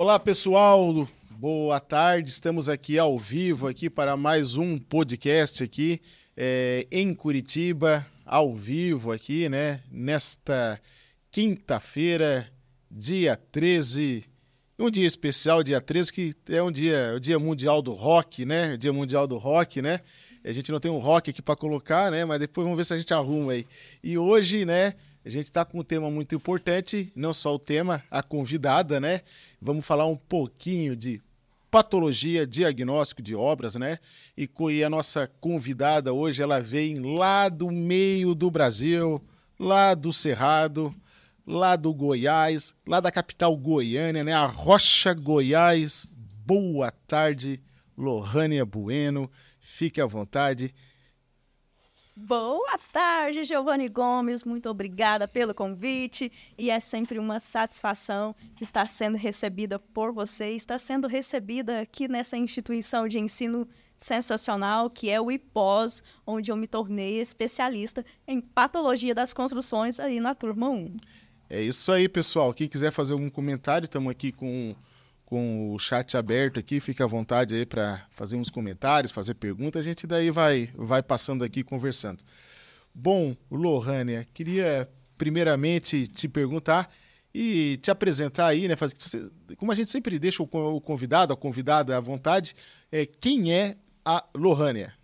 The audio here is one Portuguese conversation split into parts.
Olá pessoal, boa tarde. Estamos aqui ao vivo aqui para mais um podcast aqui é, em Curitiba, ao vivo aqui, né? Nesta quinta-feira, dia 13, um dia especial, dia 13, que é um dia, o dia mundial do rock, né? Dia mundial do rock, né? A gente não tem um rock aqui para colocar, né? Mas depois vamos ver se a gente arruma aí. E hoje, né? A gente está com um tema muito importante, não só o tema, a convidada, né? Vamos falar um pouquinho de patologia, diagnóstico de obras, né? E, a nossa convidada hoje, ela vem lá do meio do Brasil, lá do Cerrado, lá do Goiás, lá da capital Goiânia, né? A Rocha Goiás. Boa tarde, Lohânia Bueno. Fique à vontade. Boa tarde, Giovanni Gomes. Muito obrigada pelo convite. E é sempre uma satisfação estar sendo recebida por você, estar sendo recebida aqui nessa instituição de ensino sensacional que é o IPOS, onde eu me tornei especialista em patologia das construções aí na turma 1. É isso aí, pessoal. Quem quiser fazer algum comentário, estamos aqui com com o chat aberto aqui, fica à vontade aí para fazer uns comentários, fazer perguntas, a gente daí vai, vai passando aqui conversando. Bom, Lohânia, queria primeiramente te perguntar e te apresentar aí, né? Fazer, como a gente sempre deixa o convidado, a convidada à vontade, é, quem é a Lohânia?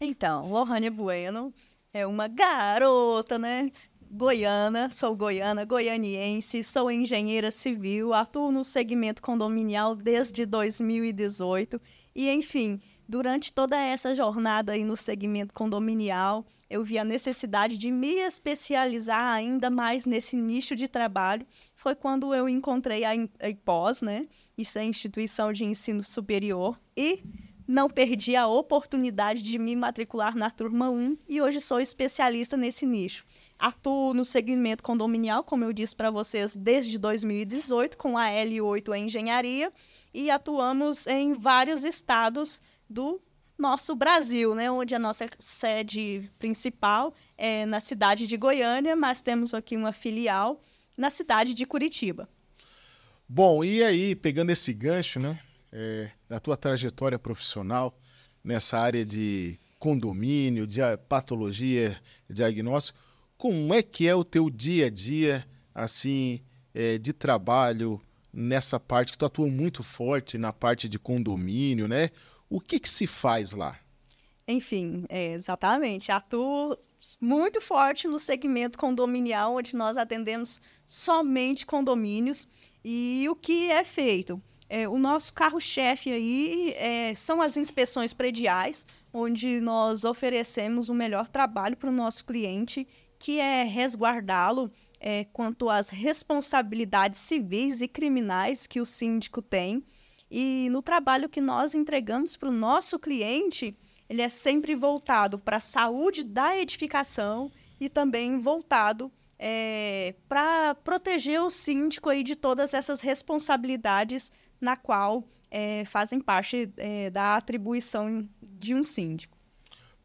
Então, Lohânia Bueno é uma garota, né? Goiana, sou goiana, goianiense, sou engenheira civil, atuo no segmento condominial desde 2018 e, enfim, durante toda essa jornada aí no segmento condominial, eu vi a necessidade de me especializar ainda mais nesse nicho de trabalho. Foi quando eu encontrei a IPOS, né? Isso é a Instituição de Ensino Superior e não perdi a oportunidade de me matricular na turma 1 e hoje sou especialista nesse nicho. Atuo no segmento condominial, como eu disse para vocês, desde 2018, com a L8 em engenharia, e atuamos em vários estados do nosso Brasil, né, onde a nossa sede principal é na cidade de Goiânia, mas temos aqui uma filial na cidade de Curitiba. Bom, e aí, pegando esse gancho, né? É, da tua trajetória profissional nessa área de condomínio, de patologia, diagnóstico, como é que é o teu dia a dia, assim, é, de trabalho nessa parte que tu atua muito forte na parte de condomínio, né? O que que se faz lá? Enfim, é, exatamente. Atuo muito forte no segmento condominial, onde nós atendemos somente condomínios. E o que é feito? É, o nosso carro-chefe aí é, são as inspeções prediais, onde nós oferecemos o melhor trabalho para o nosso cliente, que é resguardá-lo é, quanto às responsabilidades civis e criminais que o síndico tem. E no trabalho que nós entregamos para o nosso cliente, ele é sempre voltado para a saúde da edificação e também voltado é, para proteger o síndico aí de todas essas responsabilidades na qual é, fazem parte é, da atribuição de um síndico.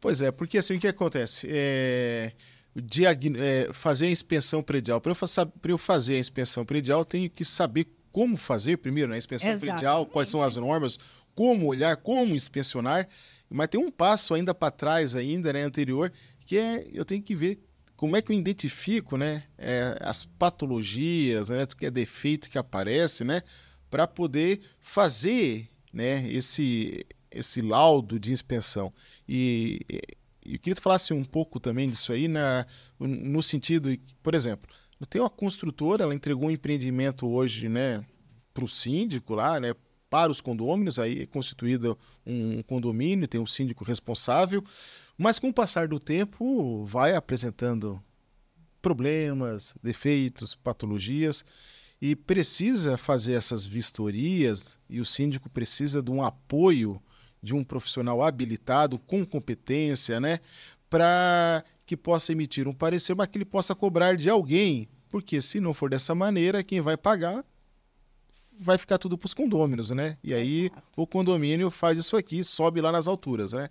Pois é, porque assim o que acontece? É, é fazer a inspeção predial. Para eu, eu, fazer a inspeção predial, eu tenho que saber como fazer primeiro né? a inspeção Exatamente. predial, quais são as normas, como olhar, como inspecionar. Mas tem um passo ainda para trás, ainda, né, anterior, que é eu tenho que ver como é que eu identifico né, é, as patologias, né, que é defeito que aparece, né, para poder fazer né, esse, esse laudo de inspeção. E, eu queria que falasse um pouco também disso aí, na, no sentido, por exemplo, tem uma construtora, ela entregou um empreendimento hoje né, para o síndico lá, né, para os condôminos, aí é constituído um condomínio, tem um síndico responsável, mas com o passar do tempo vai apresentando problemas, defeitos, patologias e precisa fazer essas vistorias e o síndico precisa de um apoio de um profissional habilitado com competência, né, para que possa emitir um parecer, mas que ele possa cobrar de alguém, porque se não for dessa maneira, quem vai pagar vai ficar tudo para os condôminos, né? E aí Exato. o condomínio faz isso aqui, sobe lá nas alturas, né?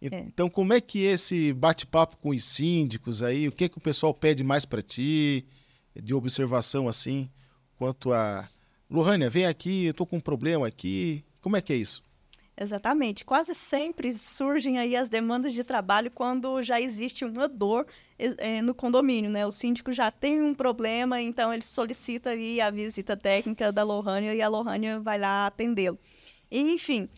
É. Então, é. como é que esse bate-papo com os síndicos aí, o que que o pessoal pede mais para ti? De observação assim quanto a, Lohânia, vem aqui, eu tô com um problema aqui. Como é que é isso? Exatamente. Quase sempre surgem aí as demandas de trabalho quando já existe uma dor é, no condomínio, né? O síndico já tem um problema, então ele solicita aí a visita técnica da Lohânia e a Lohânia vai lá atendê-lo. Enfim,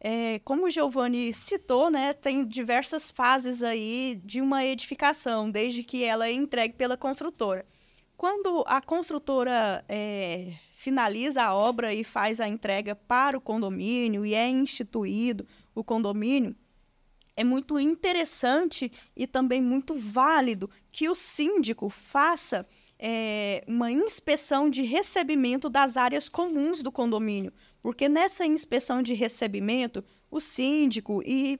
é, como o Giovanni citou, né, tem diversas fases aí de uma edificação, desde que ela é entregue pela construtora. Quando a construtora é, finaliza a obra e faz a entrega para o condomínio e é instituído o condomínio, é muito interessante e também muito válido que o síndico faça é, uma inspeção de recebimento das áreas comuns do condomínio, porque nessa inspeção de recebimento, o síndico e,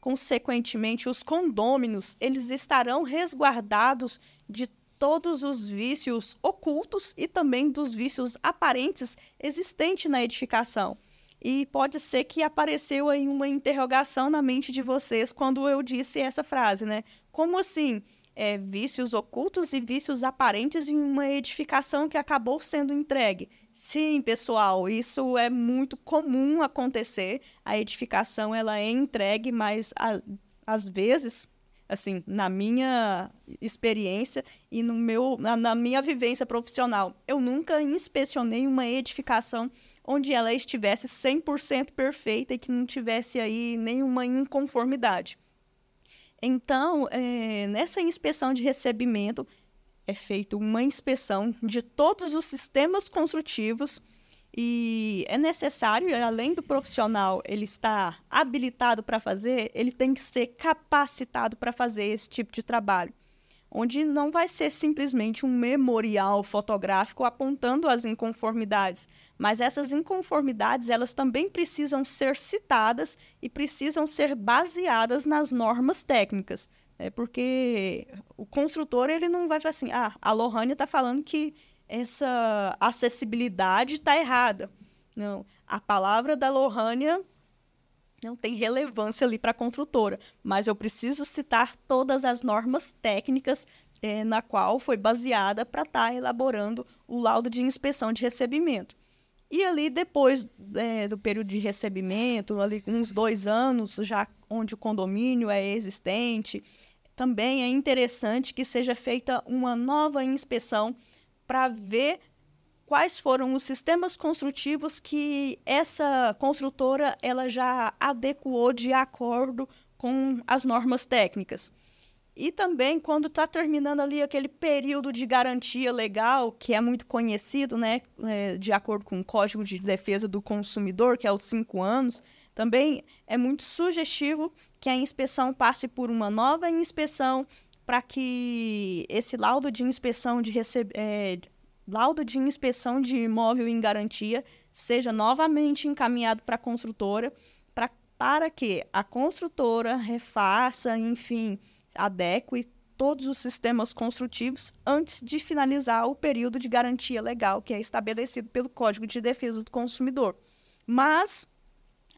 consequentemente, os condôminos, eles estarão resguardados de todos os vícios ocultos e também dos vícios aparentes existentes na edificação. E pode ser que apareceu aí uma interrogação na mente de vocês quando eu disse essa frase, né? Como assim? É, vícios ocultos e vícios aparentes em uma edificação que acabou sendo entregue. Sim, pessoal, isso é muito comum acontecer. A edificação ela é entregue, mas a, às vezes assim, na minha experiência e no meu, na, na, minha vivência profissional. Eu nunca inspecionei uma edificação onde ela estivesse 100% perfeita e que não tivesse aí nenhuma inconformidade. Então, é, nessa inspeção de recebimento, é feita uma inspeção de todos os sistemas construtivos e é necessário, além do profissional ele estar habilitado para fazer, ele tem que ser capacitado para fazer esse tipo de trabalho. Onde não vai ser simplesmente um memorial fotográfico apontando as inconformidades, mas essas inconformidades elas também precisam ser citadas e precisam ser baseadas nas normas técnicas, né? porque o construtor ele não vai falar assim, ah, a Lohane está falando que essa acessibilidade está errada. Não, a palavra da Lohânia não tem relevância ali para a construtora, mas eu preciso citar todas as normas técnicas é, na qual foi baseada para estar tá elaborando o laudo de inspeção de recebimento. E ali, depois é, do período de recebimento, ali uns dois anos, já onde o condomínio é existente, também é interessante que seja feita uma nova inspeção para ver quais foram os sistemas construtivos que essa construtora ela já adequou de acordo com as normas técnicas. E também quando está terminando ali aquele período de garantia legal, que é muito conhecido, né, é, de acordo com o Código de Defesa do Consumidor, que é os cinco anos, também é muito sugestivo que a inspeção passe por uma nova inspeção para que esse laudo de inspeção de receb... É, laudo de inspeção de imóvel em garantia seja novamente encaminhado para a construtora pra, para que a construtora refaça, enfim, adeque todos os sistemas construtivos antes de finalizar o período de garantia legal que é estabelecido pelo Código de Defesa do Consumidor. Mas,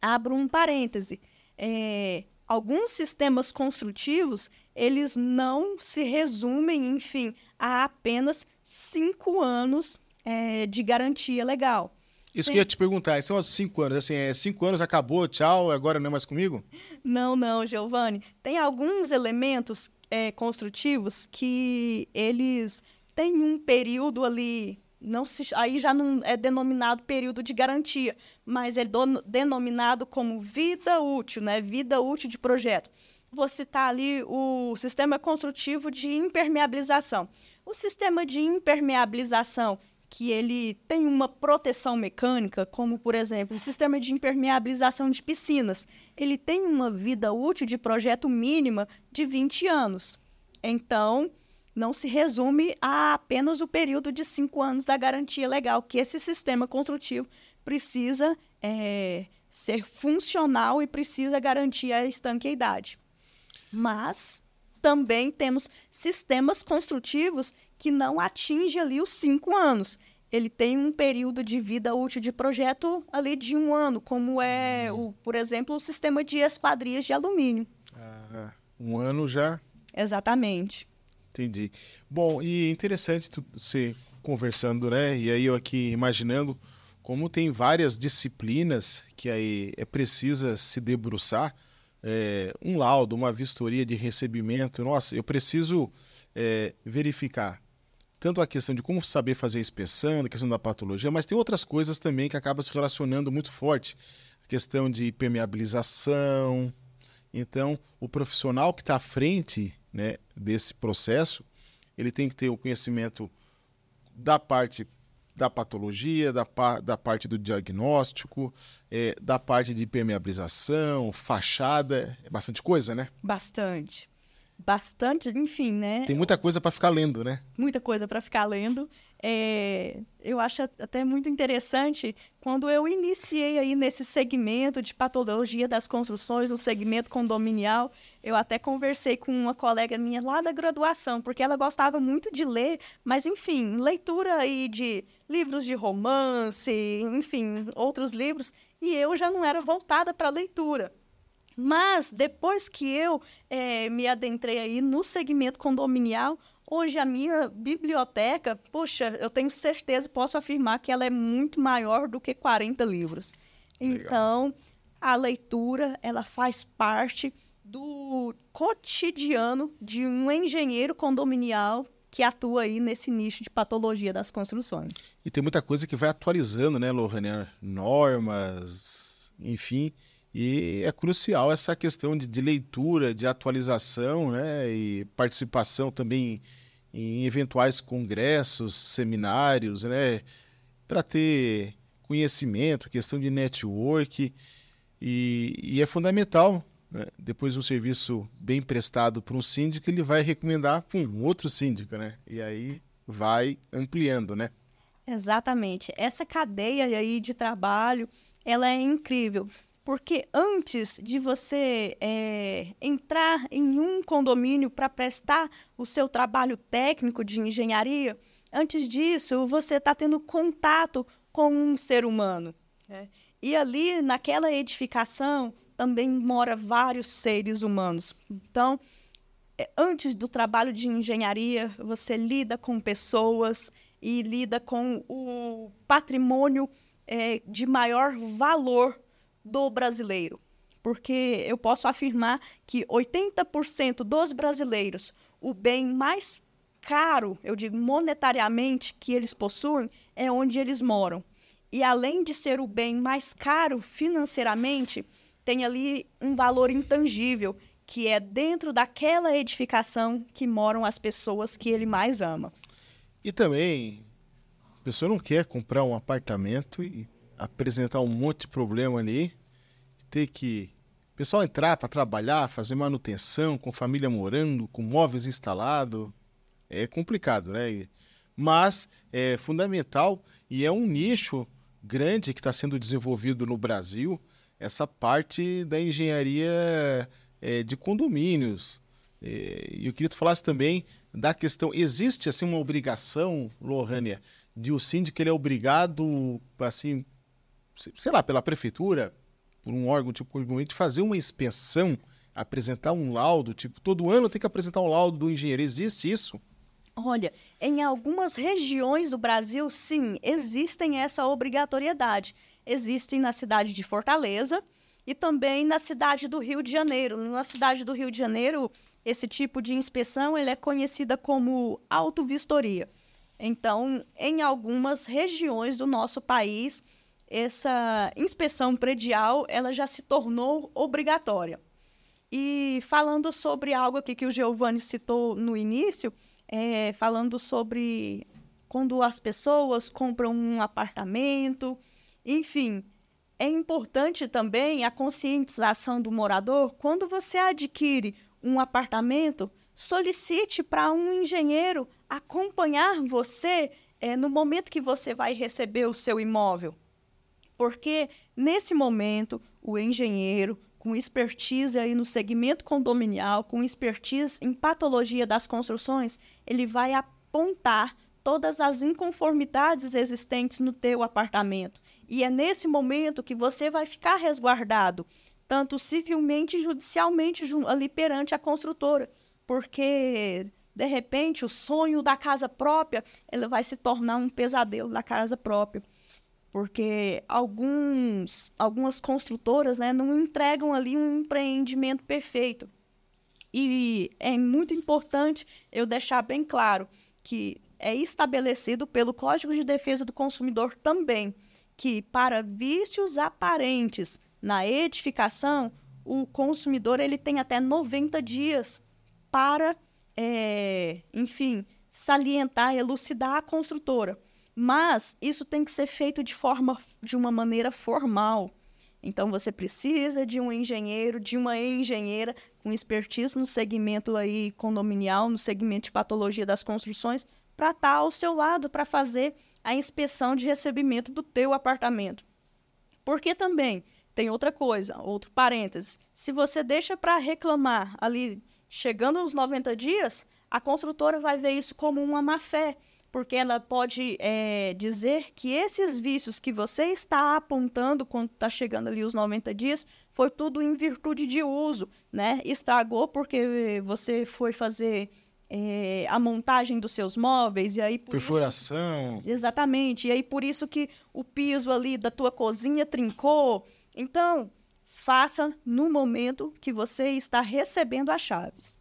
abro um parêntese, é, alguns sistemas construtivos eles não se resumem, enfim, a apenas cinco anos é, de garantia legal. Isso Tem... que eu ia te perguntar, são cinco anos, assim, é cinco anos, acabou, tchau, agora não é mais comigo? Não, não, Giovanni. Tem alguns elementos é, construtivos que eles têm um período ali não se, aí já não é denominado período de garantia, mas é do, denominado como vida útil, né? Vida útil de projeto. Vou citar ali o sistema construtivo de impermeabilização. O sistema de impermeabilização, que ele tem uma proteção mecânica, como por exemplo o sistema de impermeabilização de piscinas, ele tem uma vida útil de projeto mínima de 20 anos. Então, não se resume a apenas o período de cinco anos da garantia legal, que esse sistema construtivo precisa é, ser funcional e precisa garantir a estanqueidade. Mas também temos sistemas construtivos que não atingem ali os cinco anos. Ele tem um período de vida útil de projeto ali de um ano, como é, o, por exemplo, o sistema de esquadrias de alumínio. Ah, um ano já? Exatamente. Entendi. Bom, e interessante você conversando, né? E aí eu aqui imaginando como tem várias disciplinas que aí é precisa se debruçar, é, um laudo, uma vistoria de recebimento, nossa, eu preciso é, verificar tanto a questão de como saber fazer a inspeção, a questão da patologia, mas tem outras coisas também que acabam se relacionando muito forte. A questão de permeabilização. Então, o profissional que está à frente né, desse processo, ele tem que ter o conhecimento da parte da patologia, da, da parte do diagnóstico, é, da parte de permeabilização, fachada, é bastante coisa, né? Bastante bastante, enfim, né? Tem muita coisa para ficar lendo, né? Muita coisa para ficar lendo. É, eu acho até muito interessante quando eu iniciei aí nesse segmento de patologia das construções, no segmento condominial, eu até conversei com uma colega minha lá da graduação, porque ela gostava muito de ler, mas enfim, leitura aí de livros de romance, enfim, outros livros, e eu já não era voltada para leitura. Mas depois que eu é, me adentrei aí no segmento condominial, hoje a minha biblioteca, poxa, eu tenho certeza, posso afirmar que ela é muito maior do que 40 livros. Legal. Então, a leitura, ela faz parte do cotidiano de um engenheiro condominial que atua aí nesse nicho de patologia das construções. E tem muita coisa que vai atualizando, né, Lohane? Normas, enfim. E é crucial essa questão de, de leitura, de atualização né, e participação também em eventuais congressos, seminários, né, para ter conhecimento, questão de network. E, e é fundamental, né, depois de um serviço bem prestado por um síndico, ele vai recomendar para um outro síndico, né? E aí vai ampliando, né? Exatamente. Essa cadeia aí de trabalho, ela é incrível. Porque antes de você é, entrar em um condomínio para prestar o seu trabalho técnico de engenharia, antes disso você está tendo contato com um ser humano. Né? E ali, naquela edificação, também mora vários seres humanos. Então, é, antes do trabalho de engenharia, você lida com pessoas e lida com o patrimônio é, de maior valor do brasileiro. Porque eu posso afirmar que 80% dos brasileiros, o bem mais caro, eu digo monetariamente, que eles possuem é onde eles moram. E além de ser o bem mais caro financeiramente, tem ali um valor intangível, que é dentro daquela edificação que moram as pessoas que ele mais ama. E também, a pessoa não quer comprar um apartamento e apresentar um monte de problema ali ter que pessoal entrar para trabalhar, fazer manutenção, com família morando, com móveis instalados, é complicado, né? Mas é fundamental e é um nicho grande que está sendo desenvolvido no Brasil, essa parte da engenharia é, de condomínios. É, e eu queria que tu falasse também da questão, existe assim uma obrigação, Lohânia, de o síndico ele é obrigado, assim, sei lá, pela prefeitura, por um órgão tipo de fazer uma inspeção, apresentar um laudo, tipo, todo ano tem que apresentar um laudo do engenheiro. Existe isso? Olha, em algumas regiões do Brasil, sim, existem essa obrigatoriedade. Existem na cidade de Fortaleza e também na cidade do Rio de Janeiro. Na cidade do Rio de Janeiro, esse tipo de inspeção ele é conhecida como autovistoria. Então, em algumas regiões do nosso país, essa inspeção predial ela já se tornou obrigatória. E falando sobre algo aqui que o Giovanni citou no início, é, falando sobre quando as pessoas compram um apartamento, enfim, é importante também a conscientização do morador. Quando você adquire um apartamento, solicite para um engenheiro acompanhar você é, no momento que você vai receber o seu imóvel. Porque nesse momento, o engenheiro, com expertise aí no segmento condominial, com expertise em patologia das construções, ele vai apontar todas as inconformidades existentes no teu apartamento. E é nesse momento que você vai ficar resguardado, tanto civilmente e judicialmente ali perante a construtora, porque de repente o sonho da casa própria, ele vai se tornar um pesadelo da casa própria. porque alguns, algumas construtoras né, não entregam ali um empreendimento perfeito. E é muito importante eu deixar bem claro que é estabelecido pelo Código de Defesa do Consumidor também que para vícios aparentes na edificação, o consumidor ele tem até 90 dias para, é, enfim, salientar, elucidar a construtora. Mas isso tem que ser feito de forma, de uma maneira formal. Então você precisa de um engenheiro, de uma engenheira com expertise no segmento aí condominial, no segmento de patologia das construções, para estar tá ao seu lado para fazer a inspeção de recebimento do teu apartamento. Porque também tem outra coisa, outro parênteses. Se você deixa para reclamar ali chegando nos 90 dias, a construtora vai ver isso como uma má fé porque ela pode é, dizer que esses vícios que você está apontando quando está chegando ali os 90 dias foi tudo em virtude de uso, né? Estragou porque você foi fazer é, a montagem dos seus móveis e aí perfuração isso... exatamente e aí por isso que o piso ali da tua cozinha trincou. Então faça no momento que você está recebendo as chaves.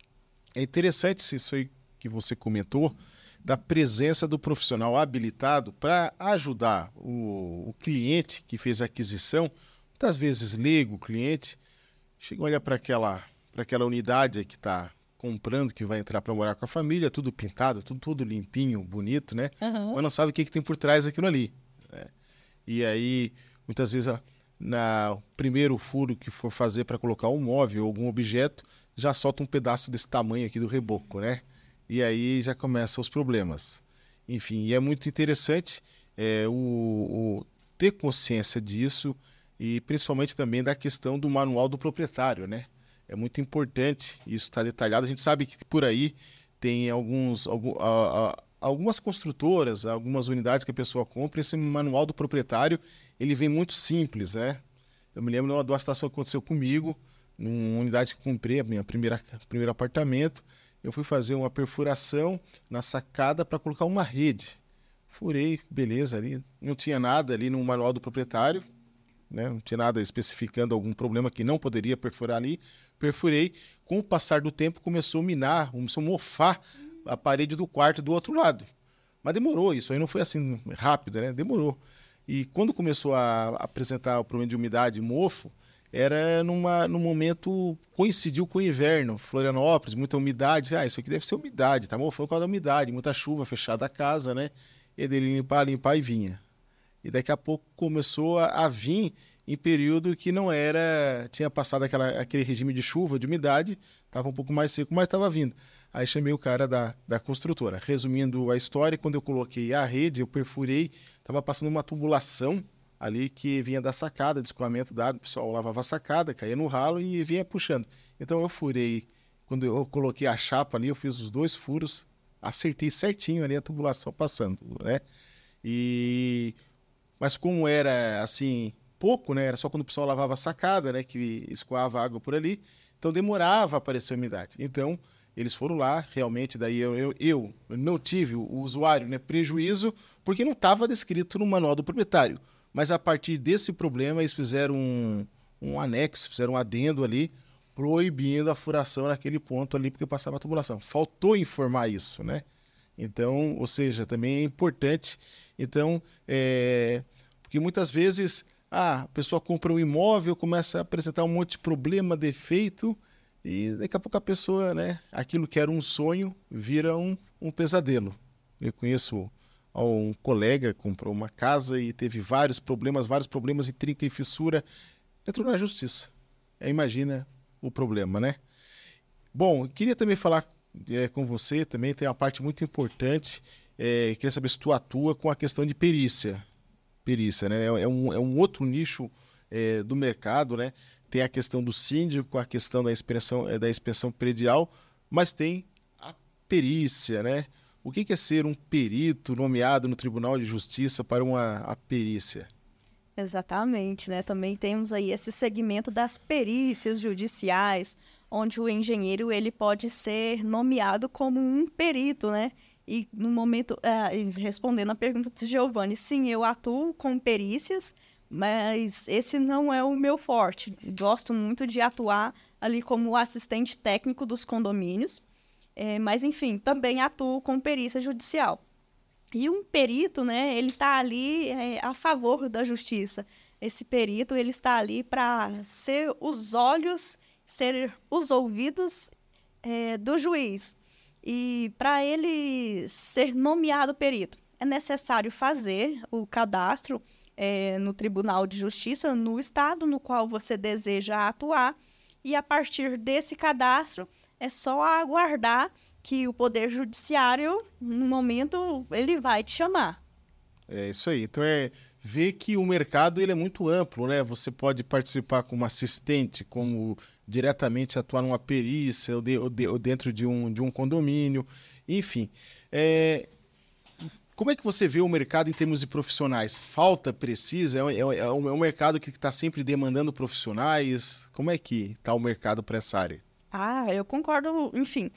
É interessante isso aí que você comentou da presença do profissional habilitado para ajudar o, o, cliente que fez a aquisição, muitas vezes leigo o cliente, chega olha para aquela, aquela unidade que está comprando, que vai entrar para morar com a família, tudo pintado, tudo, tudo limpinho, bonito, né? Uhum. Mas não sabe o que, que tem por trás daquilo ali. Né? E aí, muitas vezes, na primeiro furo que for fazer para colocar um móvel ou algum objeto, já solta um pedaço desse tamanho aqui do reboco, né? e aí já começam os problemas. Enfim, e é muito interessante é, o, o, ter consciência disso e principalmente também da questão do manual do proprietário, né? É muito importante isso estar tá detalhado. A gente sabe que por aí tem alguns, algum, a, a, algumas construtoras, algumas unidades que a pessoa compra, esse manual do proprietário ele vem muito simples, né? Eu me lembro de uma situação que aconteceu comigo, numa unidade que comprei, a minha primeira primeiro apartamento, eu fui fazer uma perfuração na sacada para colocar uma rede. Furei, beleza ali. Não tinha nada ali no manual do proprietário, né? não tinha nada especificando algum problema que não poderia perfurar ali. Perfurei. Com o passar do tempo, começou a minar, começou a mofar a parede do quarto do outro lado. Mas demorou, isso aí não foi assim rápido, né? Demorou. E quando começou a apresentar o problema de umidade mofo, era numa, num momento, coincidiu com o inverno, Florianópolis, muita umidade. Ah, isso aqui deve ser umidade, tá bom? Foi por causa da umidade, muita chuva, fechada a casa, né? E dele limpar, limpar e vinha. E daqui a pouco começou a, a vir em período que não era. Tinha passado aquela, aquele regime de chuva, de umidade, estava um pouco mais seco, mas estava vindo. Aí chamei o cara da, da construtora. Resumindo a história, quando eu coloquei a rede, eu perfurei, estava passando uma tubulação ali que vinha da sacada, de escoamento d'água, o pessoal lavava a sacada, caía no ralo e vinha puxando. Então eu furei, quando eu coloquei a chapa ali, eu fiz os dois furos, acertei certinho ali a tubulação passando, né? E mas como era assim, pouco, né? Era só quando o pessoal lavava a sacada, né, que escoava água por ali, então demorava a aparecer a umidade. Então, eles foram lá, realmente, daí eu, eu, eu não tive o usuário, né, prejuízo, porque não estava descrito no manual do proprietário mas a partir desse problema eles fizeram um, um anexo, fizeram um adendo ali, proibindo a furação naquele ponto ali, porque passava a tubulação. Faltou informar isso, né? Então, ou seja, também é importante. Então, é, porque muitas vezes ah, a pessoa compra um imóvel, começa a apresentar um monte de problema, defeito, e daqui a pouco a pessoa, né, aquilo que era um sonho, vira um, um pesadelo. Eu conheço um colega comprou uma casa e teve vários problemas, vários problemas trinca e fissura, entrou na justiça. É, imagina o problema, né? Bom, queria também falar é, com você, também tem uma parte muito importante, é, queria saber se tu atua com a questão de perícia. Perícia, né? É, é um, é um outro nicho é, do mercado, né? Tem a questão do síndico, a questão da inspeção, é, da inspeção predial, mas tem a perícia, né? O que é ser um perito nomeado no Tribunal de Justiça para uma a perícia? Exatamente, né? Também temos aí esse segmento das perícias judiciais, onde o engenheiro ele pode ser nomeado como um perito, né? E no momento, é, respondendo a pergunta de Giovanni, sim, eu atuo com perícias, mas esse não é o meu forte. Gosto muito de atuar ali como assistente técnico dos condomínios, é, mas enfim, também atuo com perícia judicial. E um perito, né, ele está ali é, a favor da justiça. Esse perito, ele está ali para ser os olhos, ser os ouvidos é, do juiz. E para ele ser nomeado perito, é necessário fazer o cadastro é, no Tribunal de Justiça no estado no qual você deseja atuar. E a partir desse cadastro, é só aguardar que o Poder Judiciário, no momento, ele vai te chamar. É isso aí. Então é ver que o mercado ele é muito amplo, né? Você pode participar como assistente, como diretamente atuar numa perícia ou, de, ou, de, ou dentro de um, de um condomínio, enfim. É, como é que você vê o mercado em termos de profissionais? Falta, precisa? É, é, é um, é mercado que está sempre demandando profissionais? Como é que está o mercado para essa área? Ah, eu concordo, enfim,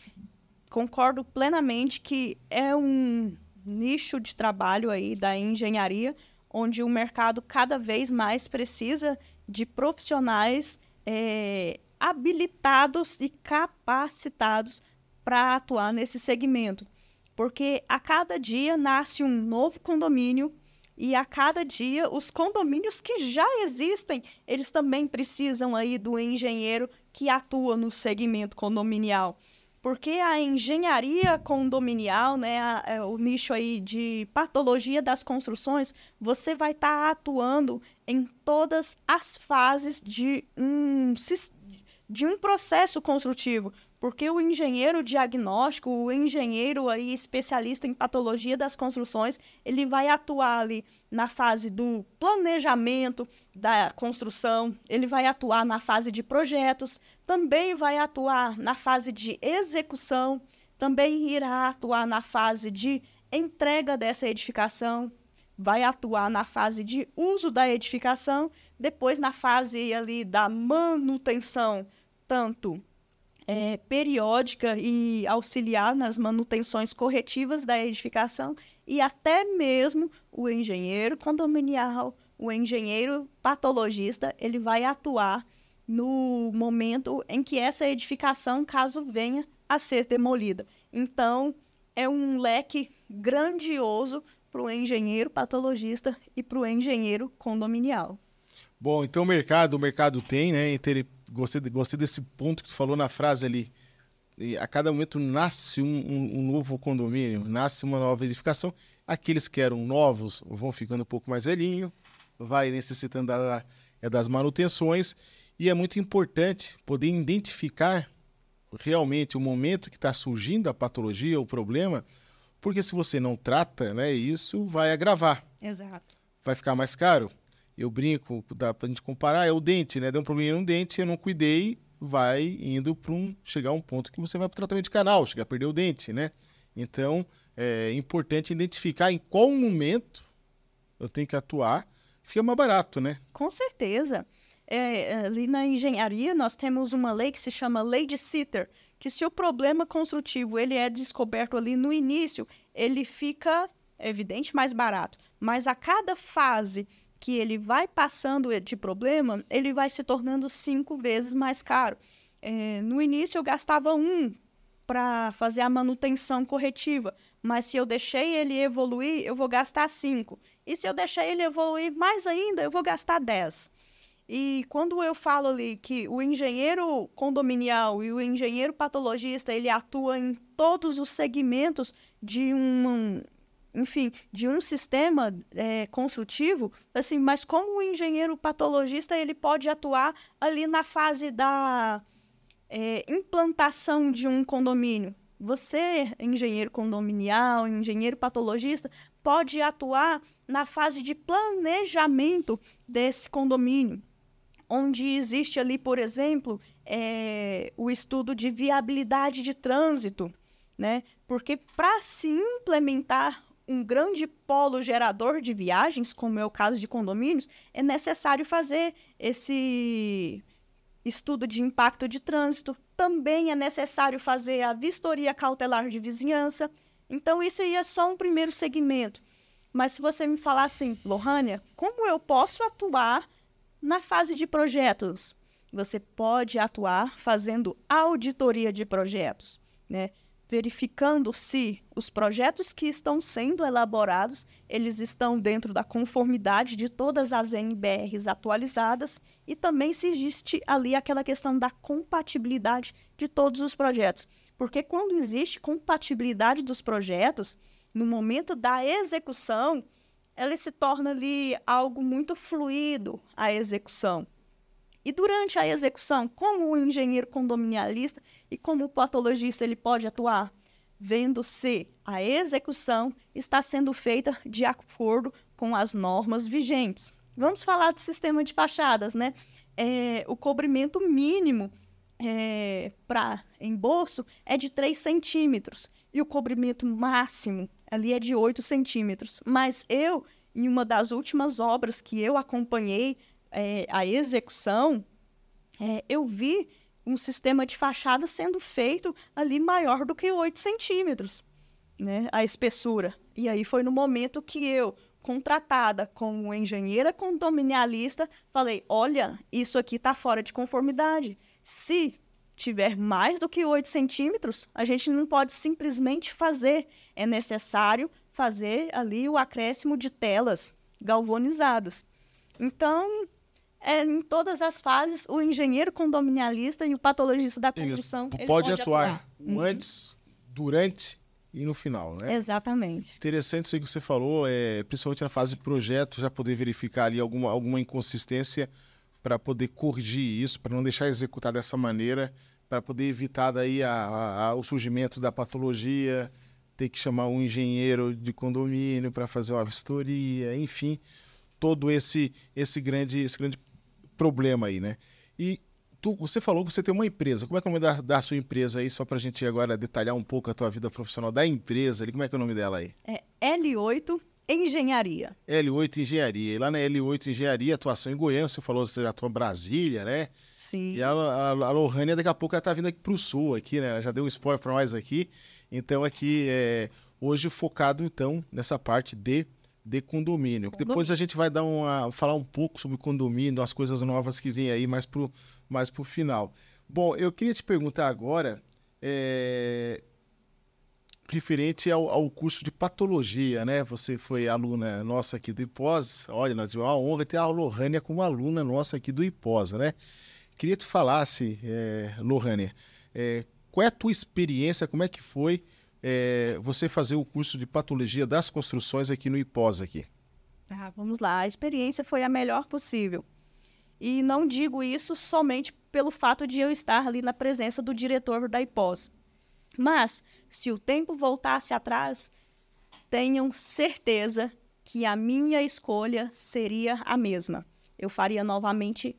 concordo plenamente que é um nicho de trabalho aí da engenharia, onde o mercado cada vez mais precisa de profissionais é, habilitados e capacitados para atuar nesse segmento. Porque a cada dia nasce um novo condomínio e a cada dia os condomínios que já existem, eles também precisam aí do engenheiro que atua no segmento condominial. Porque a engenharia condominial, né, a, a, é, o nicho aí de patologia das construções, você vai estar tá atuando em todas as fases de um, de um processo construtivo, porque o engenheiro diagnóstico, o engenheiro aí especialista em patologia das construções, ele vai atuar ali na fase do planejamento da construção, ele vai atuar na fase de projetos, também vai atuar na fase de execução, também irá atuar na fase de entrega dessa edificação, vai atuar na fase de uso da edificação, depois na fase ali da manutenção tanto é, periódica e auxiliar nas manutenções corretivas da edificação e até mesmo o engenheiro condominial, o engenheiro patologista, ele vai atuar no momento em que essa edificação, caso venha a ser demolida. Então, é um leque grandioso para o engenheiro patologista e para o engenheiro condominial. Bom, então o mercado, o mercado tem, né? Gostei, gostei desse ponto que tu falou na frase ali. E a cada momento nasce um, um, um, novo condomínio, nasce uma nova edificação. Aqueles que eram novos vão ficando um pouco mais velhinho, vai necessitando da, é das manutenções. E é muito importante poder identificar realmente o momento que está surgindo a patologia, o problema, porque se você não trata, né, isso vai agravar. Exato. Vai ficar mais caro, eu brinco, dá pra gente comparar, é o dente, né? Deu um problema no dente, eu não cuidei, vai indo para um chegar a um ponto que você vai para tratamento de canal, chegar a perder o dente, né? Então, é importante identificar em qual momento eu tenho que atuar, fica mais barato, né? Com certeza. É, ali na engenharia, nós temos uma lei que se chama Lei de Sitter, que se o problema construtivo ele é descoberto ali no início, ele fica, é evidente, mais barato. Mas a cada fase que ele vai passando de problema, ele vai se tornando cinco vezes mais caro. É, no início eu gastava um para fazer a manutenção corretiva, mas se eu deixei ele evoluir, eu vou gastar cinco. E se eu deixar ele evoluir mais ainda, eu vou gastar dez. E quando eu falo ali que o engenheiro condominial e o engenheiro patologista, ele atua em todos os segmentos de um, enfim, de um sistema é, construtivo, assim, mas como o engenheiro patologista ele pode atuar ali na fase da é, implantação de um condomínio. Você, engenheiro condominial, engenheiro patologista, pode atuar na fase de planejamento desse condomínio, onde existe ali, por exemplo, é, o estudo de viabilidade de trânsito, né? Porque para se implementar um grande polo gerador de viagens, como é o caso de condomínios, é necessário fazer esse estudo de impacto de trânsito. Também é necessário fazer a vistoria cautelar de vizinhança. Então, isso aí é só um primeiro segmento. Mas se você me falar assim, Lohânia, como eu posso atuar na fase de projetos? Você pode atuar fazendo auditoria de projetos, né? Verificando se os projetos que estão sendo elaborados, eles estão dentro da conformidade de todas as NBRs atualizadas e também se existe ali aquela questão da compatibilidade de todos os projetos. Porque quando existe compatibilidade dos projetos, no momento da execução, ela se torna ali algo muito fluido a execução. E durante a execução, como o engenheiro condominialista e como o patologista ele pode atuar? Vendo se a execução está sendo feita de acordo com as normas vigentes. Vamos falar do sistema de fachadas, né? É, o cobrimento mínimo é, para embolso é de 3 centímetros e o cobrimento máximo ali é de 8 centímetros. Mas eu, em uma das últimas obras que eu acompanhei, é, a execução, é, eu vi um sistema de fachada sendo feito ali maior do que 8 centímetros, né, a espessura. E aí foi no momento que eu, contratada como engenheira condominialista, falei: olha, isso aqui está fora de conformidade. Se tiver mais do que 8 centímetros, a gente não pode simplesmente fazer. É necessário fazer ali o acréscimo de telas galvanizadas. Então, é, em todas as fases, o engenheiro condominialista e o patologista da construção ele, ele pode, pode, atuar, atuar. Uhum. antes, durante e no final, né? Exatamente. Interessante isso que você falou, é, principalmente na fase de projeto, já poder verificar ali alguma, alguma inconsistência para poder corrigir isso, para não deixar executar dessa maneira, para poder evitar daí a, a, a, o surgimento da patologia, ter que chamar um engenheiro de condomínio para fazer uma vistoria, enfim, todo esse esse grande esse grande problema aí, né? E tu, você falou que você tem uma empresa. Como é que é o nome da, da sua empresa aí, só para a gente agora detalhar um pouco a tua vida profissional da empresa ali? Como é que é o nome dela aí? É L8 Engenharia. L8 Engenharia. E lá na L8 Engenharia, atuação em Goiânia, você falou que você atua em Brasília, né? Sim. E a, a, a Lohânia, daqui a pouco, ela tá vindo aqui para o sul, aqui, né? Ela já deu um spoiler para nós aqui. Então, aqui, é, hoje focado, então, nessa parte de de condomínio. Depois a gente vai dar uma, falar um pouco sobre condomínio, as coisas novas que vem aí mais pro, mais pro final. Bom, eu queria te perguntar agora, é, referente ao, ao, curso de patologia, né? Você foi aluna nossa aqui do IPOS. Olha, nós tivemos a honra de ter a Lohânia como aluna nossa aqui do IPOS, né? Queria te falasse, é, Lohânia, é, qual é a tua experiência, como é que foi é, você fazer o curso de patologia das construções aqui no IPOS aqui? Ah, vamos lá, a experiência foi a melhor possível. E não digo isso somente pelo fato de eu estar ali na presença do diretor da IPOS. Mas, se o tempo voltasse atrás, tenham certeza que a minha escolha seria a mesma. Eu faria novamente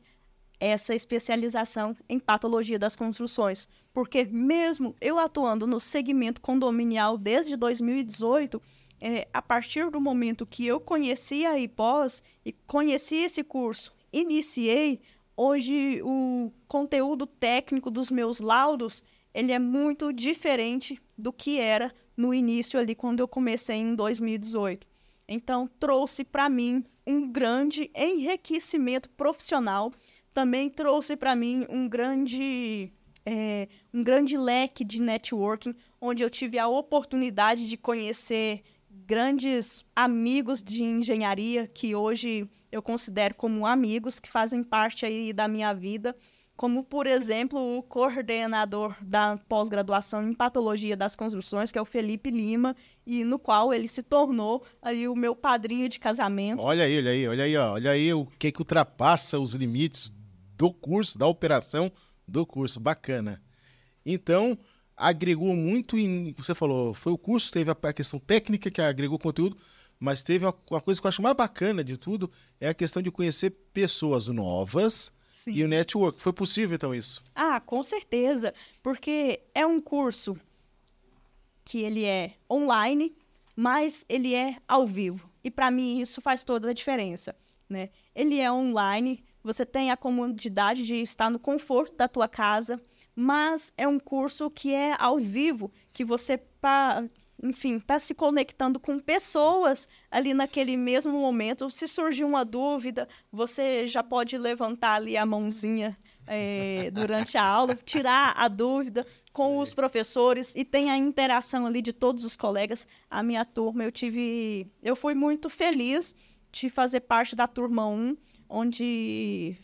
essa especialização em patologia das construções, porque mesmo eu atuando no segmento condominial desde 2018, é, a partir do momento que eu conheci a IPOS e conheci esse curso, iniciei, hoje o conteúdo técnico dos meus laudos ele é muito diferente do que era no início ali quando eu comecei em 2018. Então trouxe para mim um grande enriquecimento profissional também trouxe para mim um grande é, um grande leque de networking, onde eu tive a oportunidade de conhecer grandes amigos de engenharia que hoje eu considero como amigos que fazem parte aí da minha vida, como por exemplo o coordenador da pós-graduação em patologia das construções, que é o Felipe Lima, e no qual ele se tornou aí o meu padrinho de casamento. Olha aí, olha aí, olha aí, ó, olha aí o que que ultrapassa os limites do curso, da operação do curso. Bacana. Então, agregou muito em. Você falou, foi o curso, teve a questão técnica que agregou conteúdo, mas teve uma, uma coisa que eu acho mais bacana de tudo: é a questão de conhecer pessoas novas. Sim. E o network. Foi possível, então, isso? Ah, com certeza. Porque é um curso que ele é online, mas ele é ao vivo. E para mim isso faz toda a diferença, né? Ele é online, você tem a comodidade de estar no conforto da tua casa, mas é um curso que é ao vivo, que você pa enfim, está se conectando com pessoas ali naquele mesmo momento. Se surgir uma dúvida, você já pode levantar ali a mãozinha é, durante a aula, tirar a dúvida com Sim. os professores e tem a interação ali de todos os colegas. A minha turma, eu tive. Eu fui muito feliz de fazer parte da turma 1, onde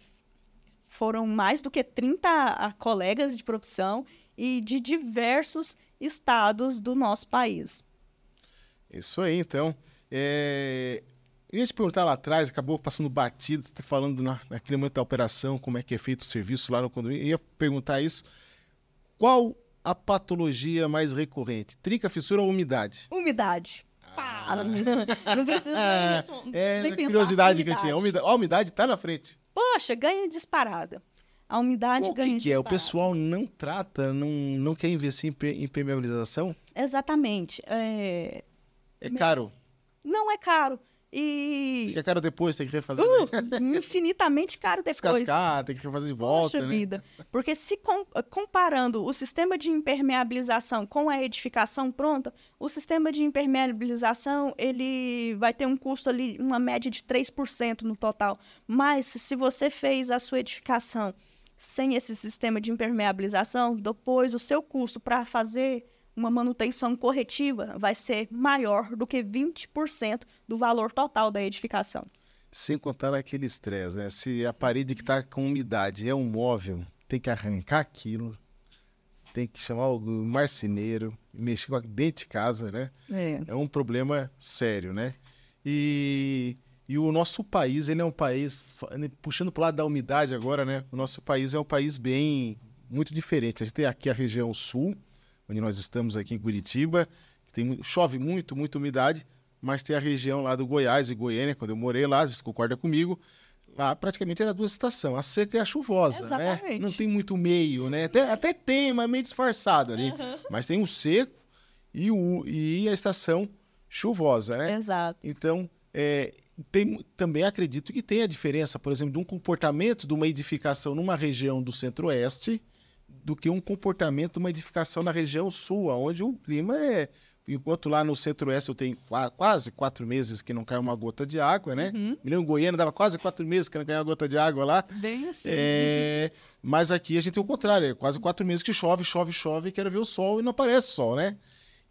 foram mais do que 30 colegas de profissão e de diversos estados do nosso país. Isso aí, então. É... Eu ia te perguntar lá atrás, acabou passando batido, você tá falando na, naquele momento da operação, como é que é feito o serviço lá no condomínio. Eu ia perguntar isso. Qual a patologia mais recorrente? Trinca, fissura ou umidade? Umidade. Ah. Não precisa É, nem curiosidade que eu tinha. A umidade, a umidade tá na frente. Poxa, ganha disparada. A umidade Bom, ganha O que, que é? O pessoal não trata, não, não quer investir em impermeabilização? Exatamente. É... é caro? Não é caro. E. Fica caro depois, tem que refazer. Uh, infinitamente caro depois. Descascar, tem que refazer de volta. Poxa né? vida. Porque se com, comparando o sistema de impermeabilização com a edificação pronta, o sistema de impermeabilização ele vai ter um custo ali, uma média de 3% no total. Mas se você fez a sua edificação sem esse sistema de impermeabilização, depois o seu custo para fazer uma manutenção corretiva vai ser maior do que 20% do valor total da edificação. Sem contar aquele estresse, né? Se a parede que está com umidade é um móvel, tem que arrancar aquilo, tem que chamar o marceneiro, mexer dentro de casa, né? É. é um problema sério, né? E e o nosso país, ele é um país, né, puxando para o lado da umidade agora, né? O nosso país é um país bem, muito diferente. A gente tem aqui a região sul, onde nós estamos aqui em Curitiba, que tem, chove muito, muita umidade, mas tem a região lá do Goiás e Goiânia, quando eu morei lá, você concorda comigo, lá praticamente era duas estações, a seca e a chuvosa, né? Exatamente. né? Não tem muito meio, né? Até, até tem, mas meio disfarçado ali. Uhum. Mas tem o seco e, o, e a estação chuvosa, né? Exato. Então, é, tem, também acredito que tem a diferença, por exemplo, de um comportamento de uma edificação numa região do centro-oeste do que um comportamento uma edificação na região sul, onde o clima é. Enquanto lá no centro-oeste eu tenho quase quatro meses que não cai uma gota de água, né? Uhum. Me lembro, Goiânia dava quase quatro meses que não caiu uma gota de água lá. Bem assim. É... Mas aqui a gente tem o contrário, é quase quatro meses que chove, chove, chove, quero ver o sol e não aparece o sol, né?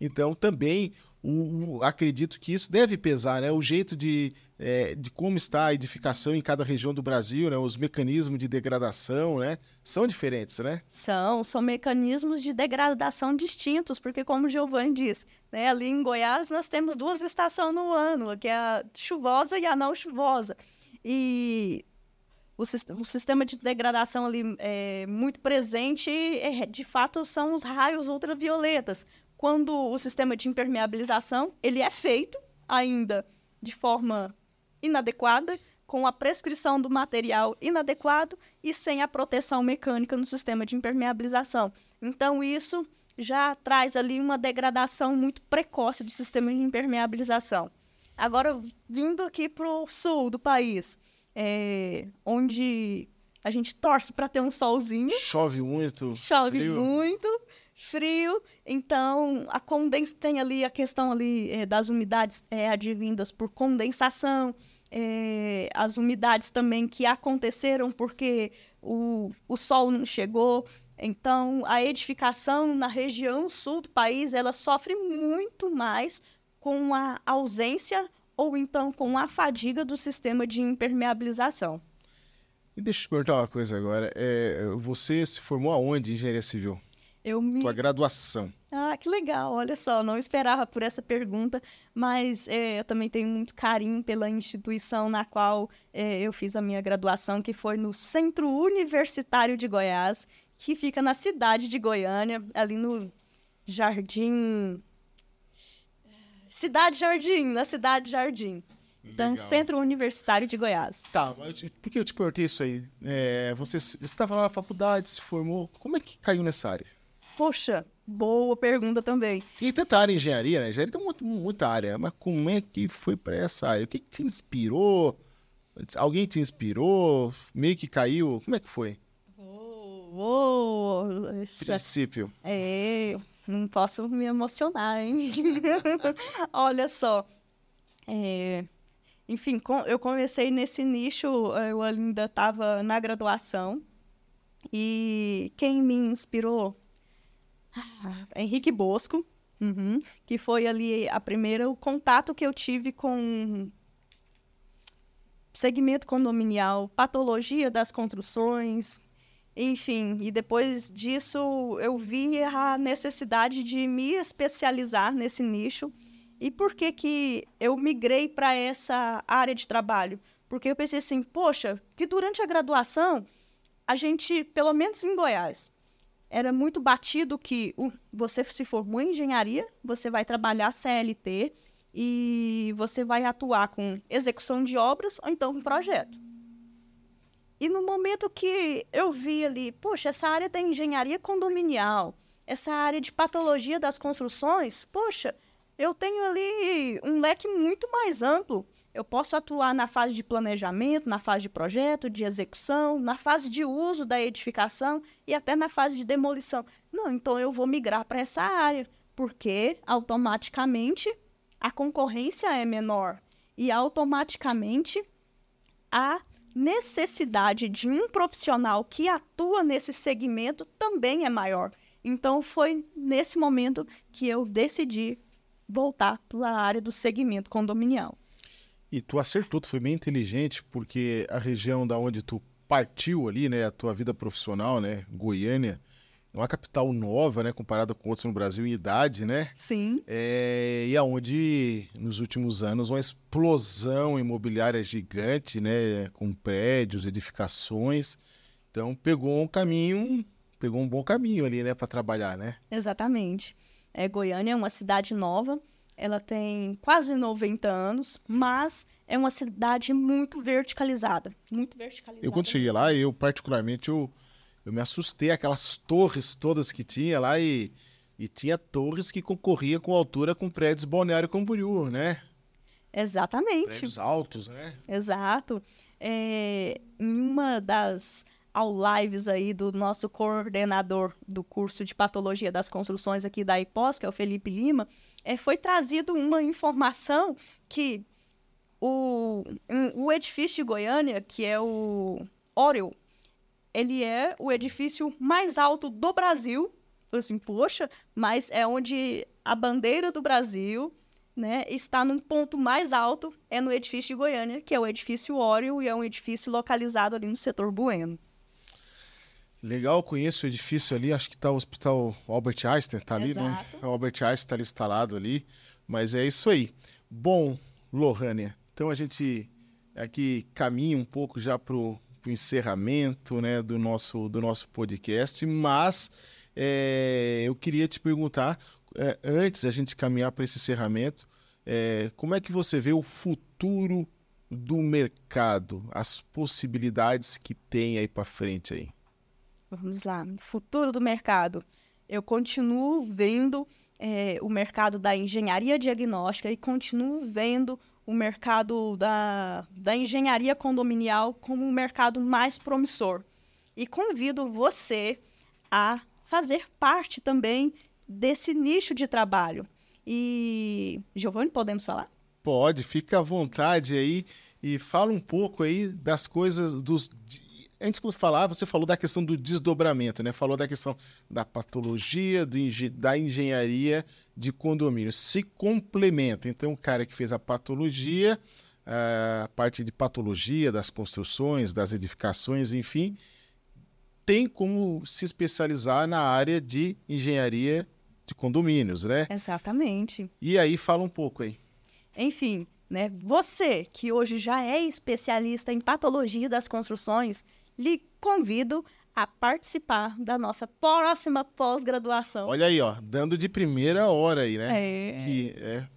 Então também o, o, acredito que isso deve pesar, né? O jeito de é, de como está a edificação em cada região do Brasil, né? Os mecanismos de degradação, né? São diferentes, né? São, são mecanismos de degradação distintos, porque como o Giovanni disse, né? Ali em Goiás nós temos duas estações no ano, que é a chuvosa e a não chuvosa. E o, o sistema de degradação ali é muito presente, é, de fato, são os raios ultravioletas. Quando o sistema de impermeabilização ele é feito ainda de forma inadequada, com a prescrição do material inadequado e sem a proteção mecânica no sistema de impermeabilização. Então, isso já traz ali uma degradação muito precoce do sistema de impermeabilização. Agora, vindo aqui para o sul do país, é, onde a gente torce para ter um solzinho. Chove muito. Chove frio. muito, frio. Então, a condensa tem ali a questão ali é, das umidades é, advindas por condensação, é, as umidades também que aconteceram porque o, o sol não chegou. Então, a edificação na região sul do país, ela sofre muito mais com a ausência ou então com a fadiga do sistema de impermeabilização. E deixa eu te perguntar uma coisa agora. É, você se formou aonde em engenharia civil? Eu me... Tua graduação. Ah, que legal. Olha só, não esperava por essa pergunta, mas é, eu também tenho muito carinho pela instituição na qual é, eu fiz a minha graduação, que foi no Centro Universitário de Goiás, que fica na cidade de Goiânia, ali no Jardim. Cidade Jardim, na Cidade Jardim. Então, Centro Universitário de Goiás. Tá, por que eu te perguntei isso aí? É, você estava lá na faculdade, se formou, como é que caiu nessa área? Poxa, boa pergunta também. E tanta área engenharia, né? Engenharia tem muito, muita área, mas como é que foi para essa área? O que, que te inspirou? Alguém te inspirou? Meio que caiu? Como é que foi? Oh, oh, Princípio. É, não posso me emocionar, hein? Olha só. É, enfim, com, eu comecei nesse nicho, eu ainda estava na graduação. E quem me inspirou? Ah, Henrique Bosco, uhum, que foi ali a primeira o contato que eu tive com segmento condominial, patologia das construções, enfim, e depois disso eu vi a necessidade de me especializar nesse nicho. E por que que eu migrei para essa área de trabalho? Porque eu pensei assim, poxa, que durante a graduação a gente, pelo menos em Goiás, era muito batido que uh, você se formou em engenharia, você vai trabalhar CLT e você vai atuar com execução de obras ou então com projeto. E no momento que eu vi ali, poxa, essa área da engenharia condominial, essa área de patologia das construções, poxa, eu tenho ali um leque muito mais amplo. Eu posso atuar na fase de planejamento, na fase de projeto, de execução, na fase de uso da edificação e até na fase de demolição. Não, então eu vou migrar para essa área, porque automaticamente a concorrência é menor e automaticamente a necessidade de um profissional que atua nesse segmento também é maior. Então foi nesse momento que eu decidi voltar para a área do segmento condominial. E tu acertou, tu foi bem inteligente, porque a região da onde tu partiu ali, né, a tua vida profissional, né, Goiânia, é uma capital nova, né, comparada com outros no Brasil em idade, né? Sim. É, e aonde nos últimos anos uma explosão imobiliária gigante, né, com prédios, edificações. Então pegou um caminho, pegou um bom caminho ali, né, para trabalhar, né? Exatamente. É, Goiânia é uma cidade nova, ela tem quase 90 anos, mas é uma cidade muito verticalizada, muito verticalizada. Eu quando cheguei lá, eu particularmente eu eu me assustei aquelas torres todas que tinha lá e, e tinha torres que concorria com altura com prédios Balneário Camboriú, né? Exatamente. Prédios altos, né? Exato. É, em uma das ao lives aí do nosso coordenador do curso de patologia das construções aqui da IPOS, que é o Felipe Lima, é, foi trazido uma informação que o, o edifício de Goiânia, que é o Oreo, ele é o edifício mais alto do Brasil. Assim, poxa, mas é onde a bandeira do Brasil né, está num ponto mais alto, é no edifício de Goiânia, que é o edifício Óreo, e é um edifício localizado ali no setor Bueno. Legal, conheço o edifício ali, acho que está o Hospital Albert Einstein, está ali, né? Exato. né? O Albert Einstein está ali instalado ali, mas é isso aí. Bom, Lohânia, então a gente aqui caminha um pouco já para o encerramento né, do, nosso, do nosso podcast, mas é, eu queria te perguntar, é, antes a gente caminhar para esse encerramento, é, como é que você vê o futuro do mercado, as possibilidades que tem aí para frente aí? Vamos lá, futuro do mercado. Eu continuo vendo é, o mercado da engenharia diagnóstica e continuo vendo o mercado da, da engenharia condominial como um mercado mais promissor. E convido você a fazer parte também desse nicho de trabalho. E, Giovanni, podemos falar? Pode, fica à vontade aí e fala um pouco aí das coisas, dos antes de falar, você falou da questão do desdobramento, né? Falou da questão da patologia, do, da engenharia de condomínio. Se complementa. Então, o cara que fez a patologia, a parte de patologia das construções, das edificações, enfim, tem como se especializar na área de engenharia de condomínios, né? Exatamente. E aí, fala um pouco aí. Enfim, né? Você que hoje já é especialista em patologia das construções, lhe convido a participar da nossa próxima pós-graduação. Olha aí, ó, dando de primeira hora aí, né? É. Que é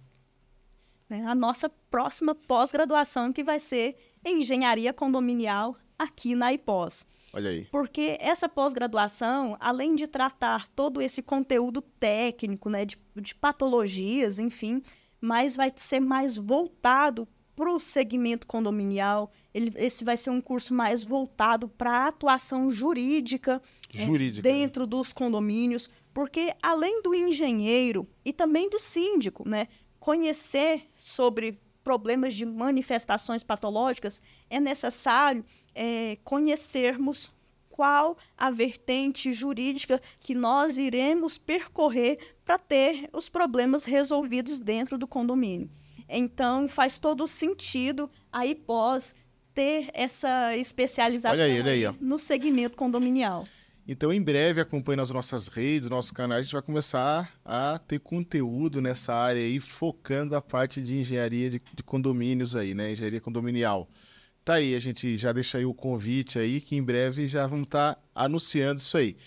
né, a nossa próxima pós-graduação que vai ser engenharia condominial aqui na IPOS. Olha aí. Porque essa pós-graduação, além de tratar todo esse conteúdo técnico, né, de, de patologias, enfim, mas vai ser mais voltado para o segmento condominial. Ele, esse vai ser um curso mais voltado para a atuação jurídica, é, jurídica é, dentro dos condomínios, porque além do engenheiro e também do síndico, né, conhecer sobre problemas de manifestações patológicas, é necessário é, conhecermos qual a vertente jurídica que nós iremos percorrer para ter os problemas resolvidos dentro do condomínio. Então, faz todo sentido aí pós ter essa especialização aí, aí, no segmento condominial. Então, em breve, acompanhe nas nossas redes, nossos canais, a gente vai começar a ter conteúdo nessa área aí, focando a parte de engenharia de, de condomínios aí, né? Engenharia condominial. Tá aí, a gente já deixa aí o convite aí, que em breve já vamos estar tá anunciando isso aí.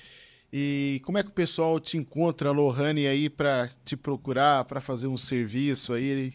E como é que o pessoal te encontra, Lohane, aí para te procurar, para fazer um serviço aí?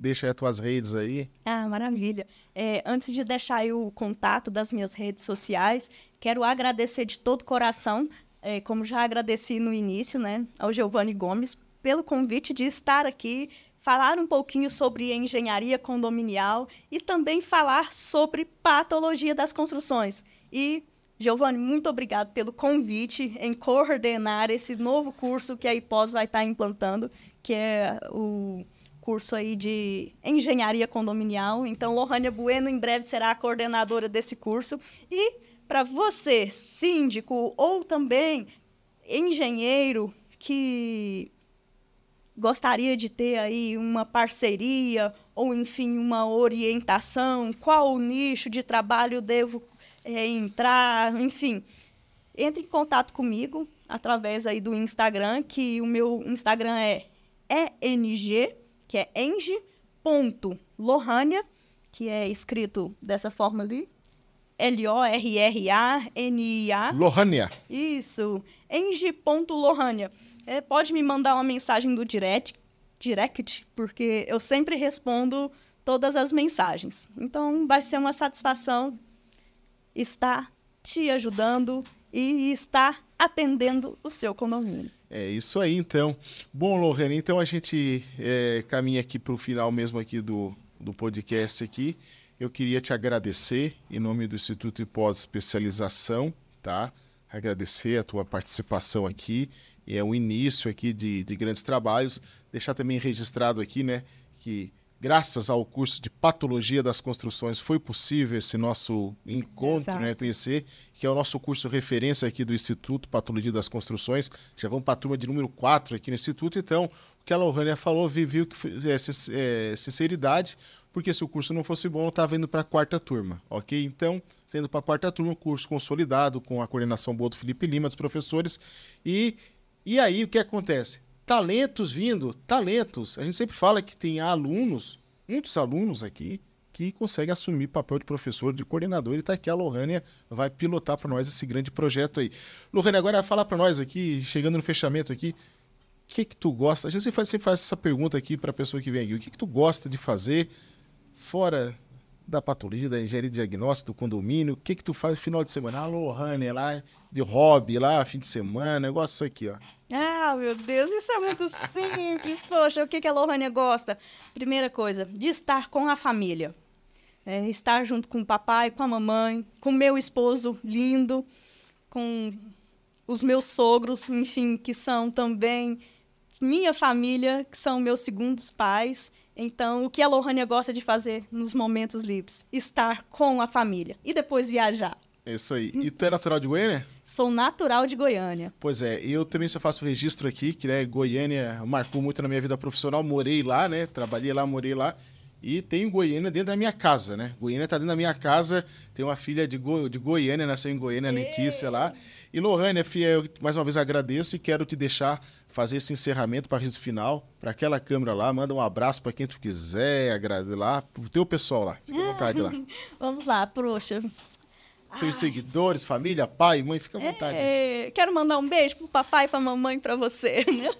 Deixa as tuas redes aí. Ah, maravilha. É, antes de deixar o contato das minhas redes sociais, quero agradecer de todo coração, é, como já agradeci no início, né, ao Giovanni Gomes, pelo convite de estar aqui, falar um pouquinho sobre engenharia condominial e também falar sobre patologia das construções. E, Giovanni, muito obrigado pelo convite em coordenar esse novo curso que a IPOS vai estar implantando, que é o curso aí de engenharia condominial. Então, Lohânia Bueno em breve será a coordenadora desse curso. E para você, síndico ou também engenheiro que gostaria de ter aí uma parceria ou enfim uma orientação, qual nicho de trabalho devo é, entrar, enfim, entre em contato comigo através aí do Instagram, que o meu Instagram é ENG que é eng.lohania, que é escrito dessa forma ali. L-O-R-R-A-N-I-A. Lohania. Isso. eng.lohania. É, pode me mandar uma mensagem do direct, direct, porque eu sempre respondo todas as mensagens. Então, vai ser uma satisfação estar te ajudando e estar atendendo o seu condomínio. É isso aí, então. Bom, Lorena, então a gente é, caminha aqui para o final mesmo aqui do, do podcast aqui. Eu queria te agradecer em nome do Instituto de Pós-Especialização, tá? Agradecer a tua participação aqui. É o início aqui de, de grandes trabalhos. Deixar também registrado aqui, né, que graças ao curso de Patologia das Construções, foi possível esse nosso encontro, né, conhecer, que é o nosso curso referência aqui do Instituto Patologia das Construções. Já vamos para a turma de número 4 aqui no Instituto. Então, o que a Lohânia falou, viu que é, é, sinceridade, porque se o curso não fosse bom, eu estava indo para a quarta turma, ok? Então, sendo para a quarta turma, curso consolidado, com a coordenação boa do Felipe Lima, dos professores. E, e aí, o que acontece? Talentos vindo, talentos. A gente sempre fala que tem alunos, muitos alunos aqui, que conseguem assumir papel de professor, de coordenador, e tá aqui a Lohânia vai pilotar para nós esse grande projeto aí. Lohânia, agora fala para nós aqui, chegando no fechamento aqui, o que que tu gosta? A gente sempre faz, sempre faz essa pergunta aqui para a pessoa que vem aqui, o que que tu gosta de fazer fora da patologia, da engenharia de diagnóstico, do condomínio, o que que tu faz no final de semana? A Lohânia lá, de hobby lá, fim de semana, negócio isso aqui, ó. Ah, meu Deus, isso é muito simples. Poxa, o que, que a Lohânia gosta? Primeira coisa, de estar com a família. É, estar junto com o papai, com a mamãe, com meu esposo lindo, com os meus sogros, enfim, que são também minha família, que são meus segundos pais. Então, o que a Lohânia gosta de fazer nos momentos livres? Estar com a família e depois viajar. É isso aí. E tu é natural de Goiânia? Sou natural de Goiânia. Pois é, eu também só faço registro aqui, que né, Goiânia marcou muito na minha vida profissional. Morei lá, né? Trabalhei lá, morei lá. E tenho Goiânia dentro da minha casa, né? Goiânia tá dentro da minha casa. Tenho uma filha de, Go... de Goiânia, nasceu em Goiânia, Letícia lá. E Lohane, eu mais uma vez agradeço e quero te deixar fazer esse encerramento para o final, para aquela câmera lá. Manda um abraço para quem tu quiser, agrade lá, pro teu pessoal lá. Fica à vontade lá. Vamos lá, poxa. Tem seguidores, família, pai, mãe, fica à vontade. É, quero mandar um beijo pro papai, pra mamãe, para você, né?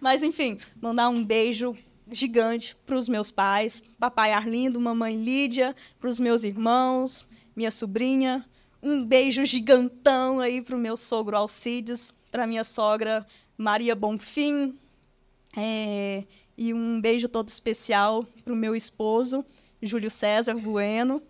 Mas enfim, mandar um beijo gigante para os meus pais, papai Arlindo, mamãe Lídia, para os meus irmãos, minha sobrinha. Um beijo gigantão aí para o meu sogro Alcides, para minha sogra Maria Bonfim. É, e um beijo todo especial para o meu esposo Júlio César Bueno.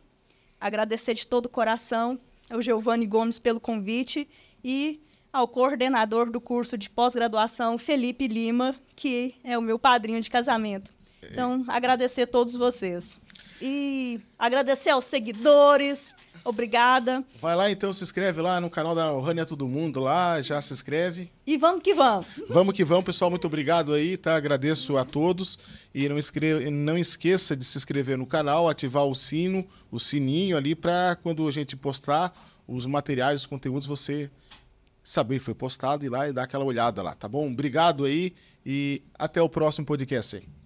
Agradecer de todo o coração ao Giovanni Gomes pelo convite e ao coordenador do curso de pós-graduação, Felipe Lima, que é o meu padrinho de casamento. Então, agradecer a todos vocês. E agradecer aos seguidores, Obrigada. Vai lá então, se inscreve lá no canal da Rania Todo Mundo lá, já se inscreve. E vamos que vamos. Vamos que vamos, pessoal. Muito obrigado aí, tá? Agradeço a todos. E não, escreve, não esqueça de se inscrever no canal, ativar o sino, o sininho ali, para quando a gente postar os materiais, os conteúdos, você saber que foi postado, ir lá e dar aquela olhada lá, tá bom? Obrigado aí e até o próximo podcast aí.